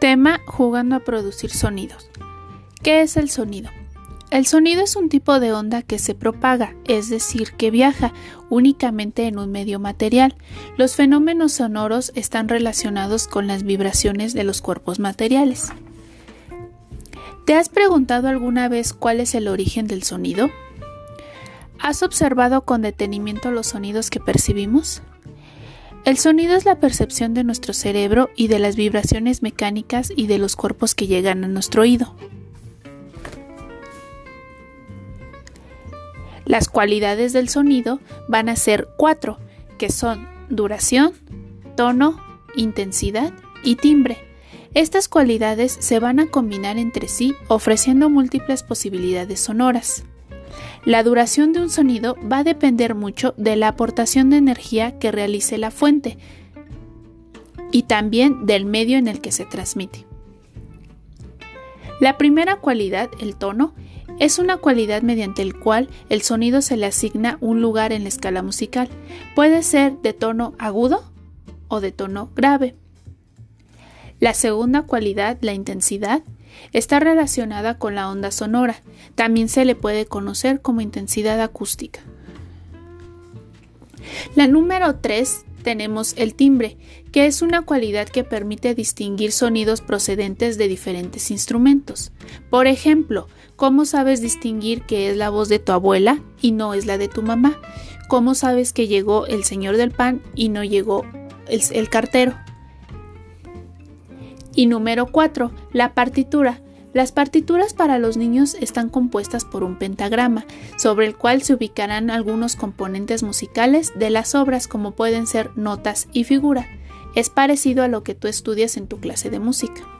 Tema jugando a producir sonidos. ¿Qué es el sonido? El sonido es un tipo de onda que se propaga, es decir, que viaja únicamente en un medio material. Los fenómenos sonoros están relacionados con las vibraciones de los cuerpos materiales. ¿Te has preguntado alguna vez cuál es el origen del sonido? ¿Has observado con detenimiento los sonidos que percibimos? El sonido es la percepción de nuestro cerebro y de las vibraciones mecánicas y de los cuerpos que llegan a nuestro oído. Las cualidades del sonido van a ser cuatro, que son duración, tono, intensidad y timbre. Estas cualidades se van a combinar entre sí ofreciendo múltiples posibilidades sonoras. La duración de un sonido va a depender mucho de la aportación de energía que realice la fuente y también del medio en el que se transmite. La primera cualidad, el tono, es una cualidad mediante el cual el sonido se le asigna un lugar en la escala musical. Puede ser de tono agudo o de tono grave. La segunda cualidad, la intensidad, Está relacionada con la onda sonora. También se le puede conocer como intensidad acústica. La número 3 tenemos el timbre, que es una cualidad que permite distinguir sonidos procedentes de diferentes instrumentos. Por ejemplo, ¿cómo sabes distinguir que es la voz de tu abuela y no es la de tu mamá? ¿Cómo sabes que llegó el señor del pan y no llegó el, el cartero? Y número 4. La partitura. Las partituras para los niños están compuestas por un pentagrama, sobre el cual se ubicarán algunos componentes musicales de las obras como pueden ser notas y figura. Es parecido a lo que tú estudias en tu clase de música.